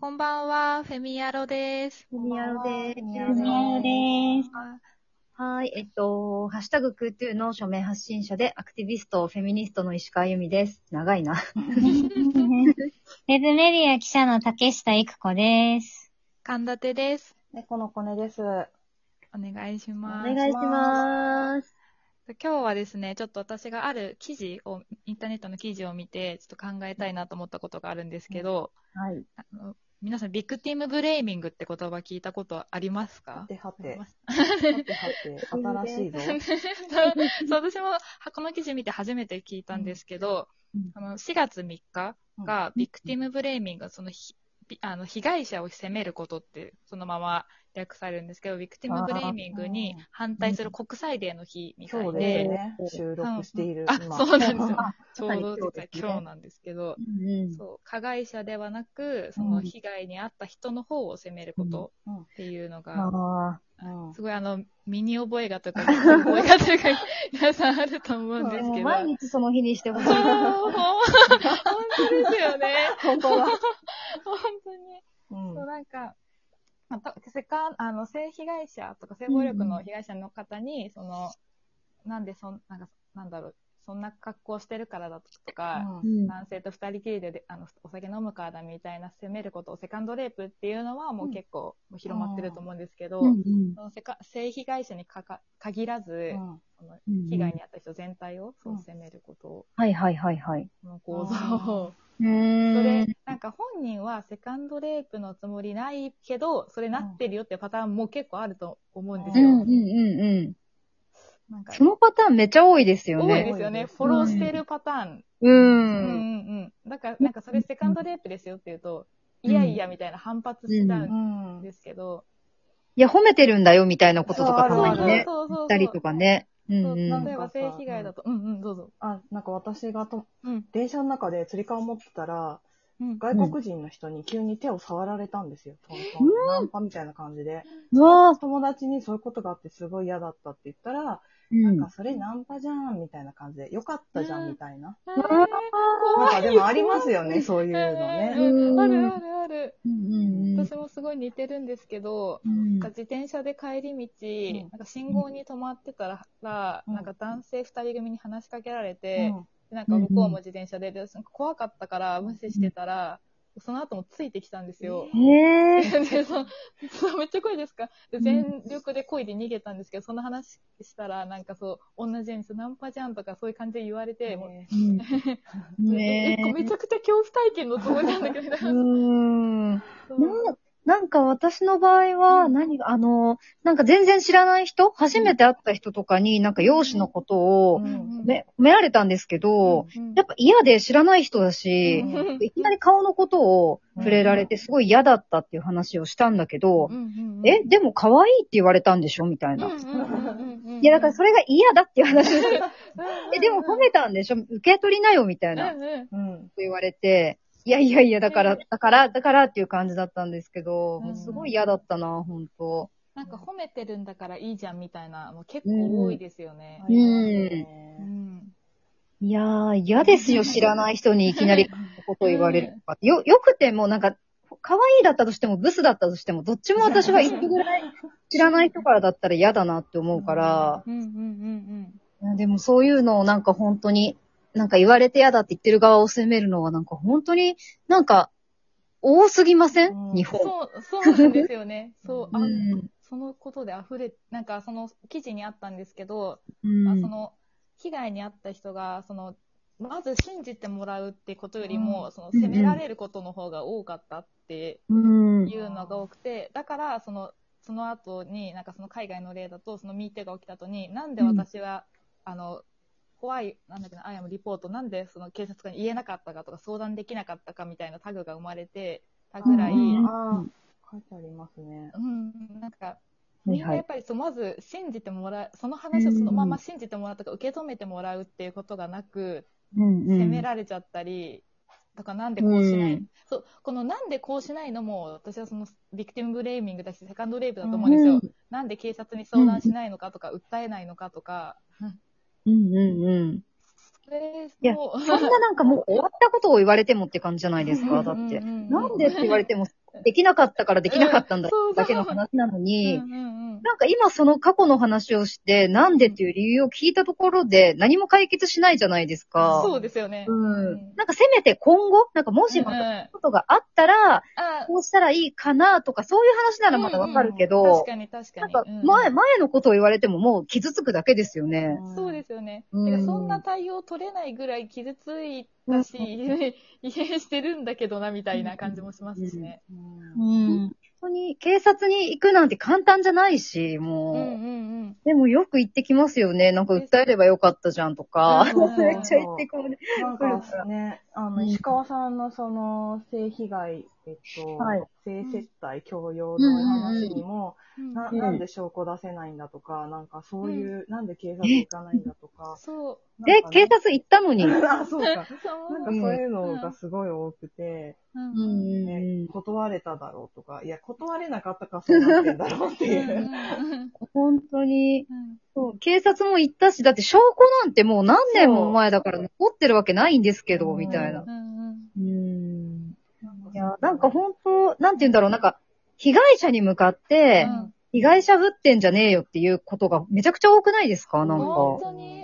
こんばんは、フェミヤロです。ふみやろです。ふみやろです。はい。えっと、ハッシュタグクートゥーの署名発信者で、アクティビスト、フェミニストの石川由美です。長いな。ウェブメディア記者の竹下育子です。神立てです。猫のコネです。お願いしおます。願いします。今日はですね、ちょっと私がある記事を、インターネットの記事を見て、ちょっと考えたいなと思ったことがあるんですけど、はい。あの皆さん、 victim blaming って言葉聞いたことありますか？はてはて。はてはて。新しいぞ。そうそう私もこの記事見て初めて聞いたんですけど、うん。あの4月3日が victim blaming、そのひびあの被害者を責めることってそのまま訳されるんですけど、 victim blaming に反対する国際デーの日みたいで、ね。収録している。あ今そうなんですよ あちょうど実は今日なんですけど、うんそう加害者ではなく、その被害に遭った人の方を責めることっていうのが、あうんすごいあの、身に覚えがとか、覚えがというか、皆さんあると思うんあ。ですけど。毎日その日にしてほしい。本当ですよね。本当だ。本当に。うん。そう、なんか、また、せかあの、性被害者とか性暴力の被害者の方に、その、なんでそん、なんか、なんだろう、そんな格好してるからだとか、うん。男性と二人きりでであのお酒飲むからだみたいな責めることをセカンドレイプっていうのはもう結構もう広まってると思うんですけど、うんうん。そのセカ性被害者にかか限らず、うんそのうん被害に遭った人全体をそう責めることを、はいはいはいはい。この構造を。それ、なんか本人はセカンドレイプのつもりないけど、それなってるよってパターンも結構あると思うんですよ。うんうんうんうん。なんかそのパターンめっちゃ多いですよ多いね。ですよね。フォローしてるパターン。う。うんうんんうん。だから、なんかそれセカンドレイプですよって言うと、いやいやみたいな反発しちゃううんん。ですけど、いや、褒めてるんだよみたいなこととかたまにね、そうそうそう言ったりとかね。うん。例えば性被害だと、うんうん、どうぞ。あ、なんか私がと、うん。電車の中で釣り革持ってたら、うん。外国人の人に急に手を触られたんですよ。トントンナンパみたいな感じで。うわぁ。友達にそういうことがあってすごい嫌だったって言ったら、うんなんかそれナンパじゃんみたいな感じで、よかったじゃんみたいな。えーなんかでもありますよね、そういうのね。うん。あるあるある。うんうん。うん私もすごい似てるんですけど、うん。なんか自転車で帰り道、ん。なんか信号に止まってたら、うん。なんか男性二人組に話しかけられて、うん。でなんか向こうも自転車で、でなんか怖かったから無視してたら、その後もついてきたんですよ。へえ。でそうそうめっちゃ怖いですか？で全力で漕いで逃げたんですけど、その話したら、なんかそう、同じようにナンパじゃんとかそういう感じで言われて、もう ね。めちゃくちゃ恐怖体験のつもりなんだけど、うーん。ななんか私の場合は、何が、あの、なんか全然知らない人初めて会った人とかに、なんか容姿のことをめ褒められたんですけど、うん。やっぱ嫌で知らない人だし、うん。いきなり顔のことを触れられてすごい嫌だったっていう話をしたんだけどえ、でも可愛いって言われたんでしょ？みたいな。いや、だからそれが嫌だっていう話。え、でも褒めたんでしょ？受け取りなよみたいな。うん。言われて、いやいやいや、だから、だから、だからっていう感じだったんですけど、うんもうすごい嫌だったな、本当なんか褒めてるんだからいいじゃんみたいなの結構多いですよね。うんうん。いやー、嫌ですよ、知らない人にいきなりこと言われる。よ、よくても、なんか、可愛いだったとしても、ブスだったとしても、どっちも私は一個ぐらい知らない人からだったら嫌だなって思うから、うんうんうんいやでもそういうのをなんか本当に、なんか言われて嫌だって言ってる側を責めるのはなんか本当になんか多すぎません、うん日うん。本。そう、そうなんですよね。そう、あうんそのことで溢れ、なんかその記事にあったんですけど、うんまあ、その被害に遭った人が、その、まず信じてもらうってことよりも、うんその責められることの方が多かったってうんいうのが多くて、だから、その、その後に、なんかその海外の例だと、そのミーテが起きた後に、なんで私は、あの、怖い、なんだっけな、 I didn't report、なんでその警察官に言えなかったかとか、相談できなかったかみたいなタグが生まれてたぐらい、うんああ、書いてありますね。うん、なんか、みんなやっぱりそうまず信じてもらう、その話をそのまま信じてもらうとか、受け止めてもらうっていうことがなく、責められちゃったり、とかなんでこうしない、うんそう、このなんでこうしないのも、私はその victim blaming だし、セカンドレイプだと思うんですよ。うん。なんで警察に相談しないのかとか、訴えないのかとか、うんうんうん。それいやそんななんかもう終わったことを言われてもって感じじゃないですか、だって。なんでって言われても、できなかったからできなかったんだうんだけの話なのうに、なんか今その過去の話をして、なんでっていう理由を聞いたところで何も解決しないじゃないですか。そうですよね。うん。なんかせめて今後、なんかもしまたことがあったら、あこうしたらいいかなとか、そういう話ならまだわかるけど、確かに確かに。なんかうん前、前のことを言われてももう傷つくだけですよね。そうですよね。そんな対応取れないぐらい傷ついたし、異変してるんだけどな、みたいな感じもしますしね。うん。本当に警察に行くなんて簡単じゃないし、もう。うんうんうん。でもよく言ってきますよね。なんか訴えればよかったじゃんとか。うん めっちゃ言ってこる。なんかね、あの、石川さんのその、性被害、えっと、はい性接待強要の話にも、な、うんなんで証拠出せないんだとか、なんかそういう、なんで警察行かないんだとか。そう。で、なんかね警察行ったのに？あ、そうか。そうなんかそういうのがすごい多くて、ううん断れただろうとか、いや、断れなかったからそうなってんだろうってうんいう。本当に。うんそう警察も行ったし、だって証拠なんてもう何年も前だから残ってるわけないんですけど、うんみたいな。なんか本当、なんて言うんだろう、なんか、被害者に向かって、うん被害者ぶってんじゃねえよっていうことがめちゃくちゃ多くないですか？なんか。本当に。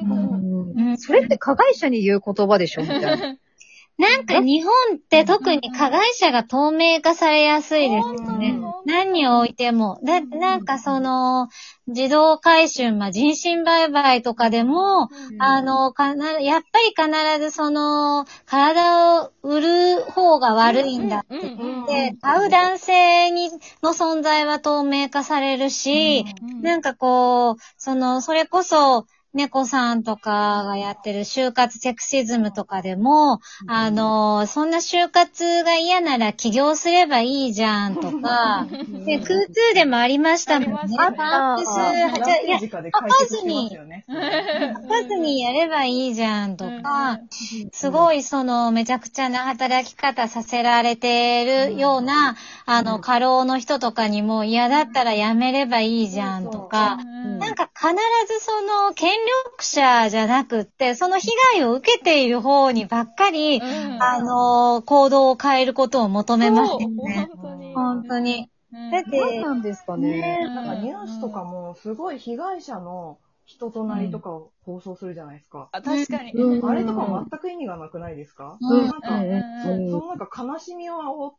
うんうんそれって加害者に言う言葉でしょ？みたいな。なんか日本って特に加害者が透明化されやすいですよね。何においても。だってなんかその、自動回収、まあ、人身売買とかでも、あの、かな、やっぱり必ずその、体を売る方が悪いんだって言って、買う男性に、の存在は透明化されるし、なんかこう、その、それこそ、猫さんとかがやってる就活セクシズムとかでも、あの、そんな就活が嫌なら起業すればいいじゃんとか、で、空通でもありましたもんね。ありました。ねパープス、じゃいや、直で解決しますよね。書かずにやればいいじゃんとか、すごいそのめちゃくちゃな働き方させられてるような、あの、過労の人とかにも嫌だったらやめればいいじゃんとか、なんか必ずその権力者じゃなくって、その被害を受けている方にばっかり、あの、行動を変えることを求めますよね。本当に。本当に。だって、何なんですかね。なんかニュースとかもすごい被害者の人となりとかを放送するじゃないですか。あ、確かに。うんあれとか全く意味がなくないですか、うんなんか、うんそのなんか悲しみを煽っ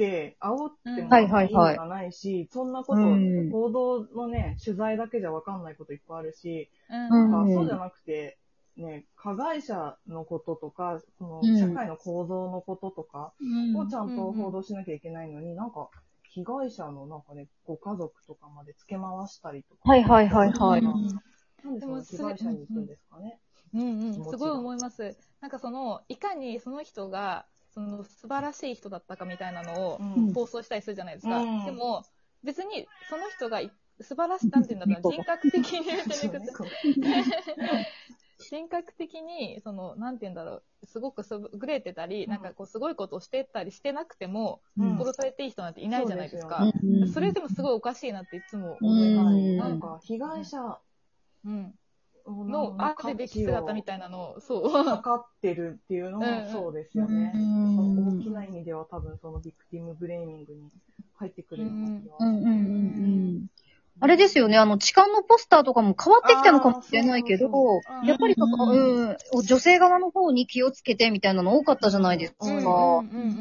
て、煽ってもはいはい意はい味がないし、そんなこと、うん報道のね、取材だけじゃわかんないこといっぱいあるし、うんなんうんかそうじゃなくて、ね、加害者のこととか、そのうん社会の構造のこととかをちゃんと報道しなきゃいけないのに、なんか、被害者のなんかね、ご家族とかまで付け回したりとか。はいはいはいはい。うんなんでその被害者に行くんですかね？うんうん、すごい思います。なんかその、いかにその人が、その素晴らしい人だったかみたいなのをうん。放送したりするじゃないですか。うん。でも、別にその人がい素晴らしい、なんて言うんだろうな、人格的に 人格的に、その、なんて言うんだろう、すごく優れてたり、なんかこう、すごいことをしてたりしてなくても、うん。殺されていい人なんていないじゃないですか。うん。それでもすごいおかしいなっていつも思います。うん。なんか、被害者うん。のの、あるべき姿みたいなのを、そう。測ってるっていうのもそうですよね。うん大きな意味では多分そのビクティムブレーミングに入ってくるような気は。うんうんうんうん。あれですよね、あの、痴漢のポスターとかも変わってきたのかもしれないけどあーそうそう、やっぱりその、うん、女性側の方に気をつけてみたいなの多かったじゃないですか。うん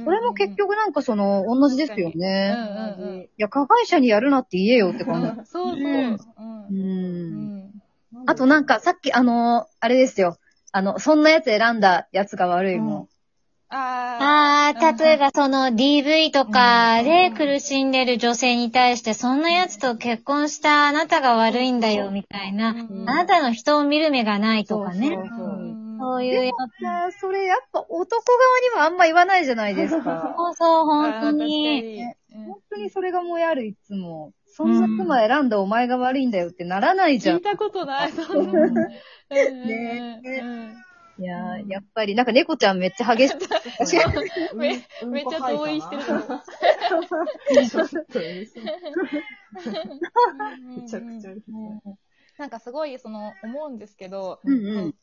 それも結局なんかその、同じですようね。んうんうんいや、加害者にやるなって言えよって感じ。そうそう。うんうんう。うんん。あとなんか、さっき、あのーあれですよ。あの、そんなやつ選んだやつが悪いもん。あああ、例えばその DV とかで苦しんでる女性に対して、そんな奴と結婚したあなたが悪いんだよ、みたいな。うんあなたの人を見る目がないとかね。そうそうそういうやいや、それやっぱ男側にはあんま言わないじゃないですつ。か。そうそう、本当に。本当にそれがもうやる、いつも。そんな妻選んだお前が悪いんだよってならないじゃん。聞いたことない。そんな うんねうんいやー、やっぱり、なんか猫ちゃんめっちゃ激しく。めめっちゃ同意してると思う。ちょっと嬉しいめちゃくちゃ嬉しい。なんかすごい、その、思うんですけど、うんうん。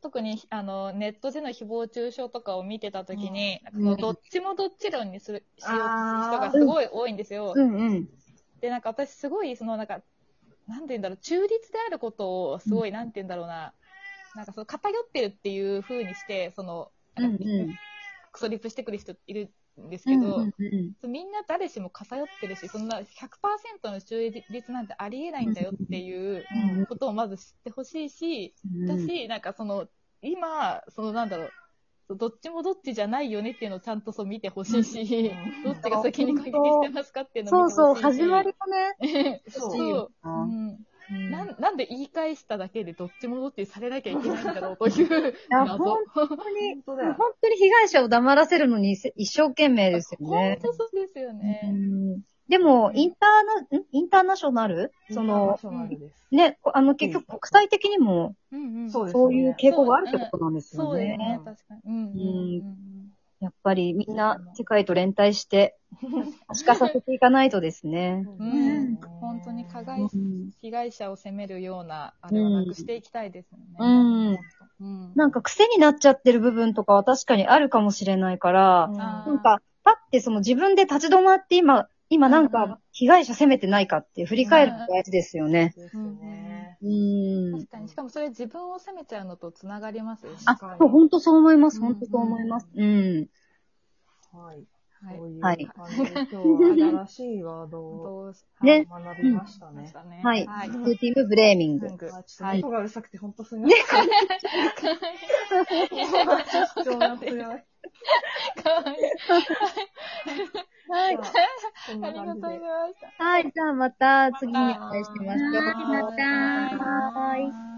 特に、あの、ネットでの誹謗中傷とかを見てたときに、なんどっちもどっち論にする、しようとする人がすごい多いんですよ。うんうん。で、なんか私すごい、そのなんか、なんて言うんだろう、中立であることをすごい、なんて言うんだろうな、なんかその偏ってるっていう風にして、その、うんうん。クソリップしてくる人いるんですけど、うんうんうんみんな誰しも偏ってるし、そんな100%の中立なんてありえないんだよっていううんことをまず知ってほしいし、うん。だし、なんかその、今、そのなんだろう、どっちもどっちじゃないよねっていうのをちゃんとそう見てほしいし、どっちが先に攻撃してますかっていうのそうそう、を見てほしいし。始まりがね、そう。んうんなんなんで言い返しただけでどっちもどっちにされなきゃいけないんだろうというや謎。本当に、本当に被害者を黙らせるのに一生懸命ですよ本ね。当そうですようね。んでも、インターナ、ん？インターナショナル？その、インターナショナルです。ね、あの、結局国際的にも、そういう傾向があるってことなんですよそうですね。ね。、確かに。やっぱりみんな世界と連帯して、可視化させていかないとですね。本当に加害うん。被害者を責めるような、あれはなくしていきたいですよね。うん。うん。なんか癖になっちゃってる部分とかは確かにあるかもしれないから、なんか、パってその自分で立ち止まって今、今なんか被害者責めてないかって振り返るのが大事ですよね。ですね。うん確。かに。しかもそれ自分を責めちゃうのと繋がりますよね。あ、本当そう思います。うん本当そう思います。うん。はい。はいそういうはい感じで、今日は新しいワードをね学びましたね。ね。はい。はい。スーティングブレーミング。文具あちょっと音がうるさくて、ほんとすみません。貴重な強い。かわいい。はい。ありがとうござい。ました。はい。じゃあまた次にお会いしましょう。はいまた。は。い。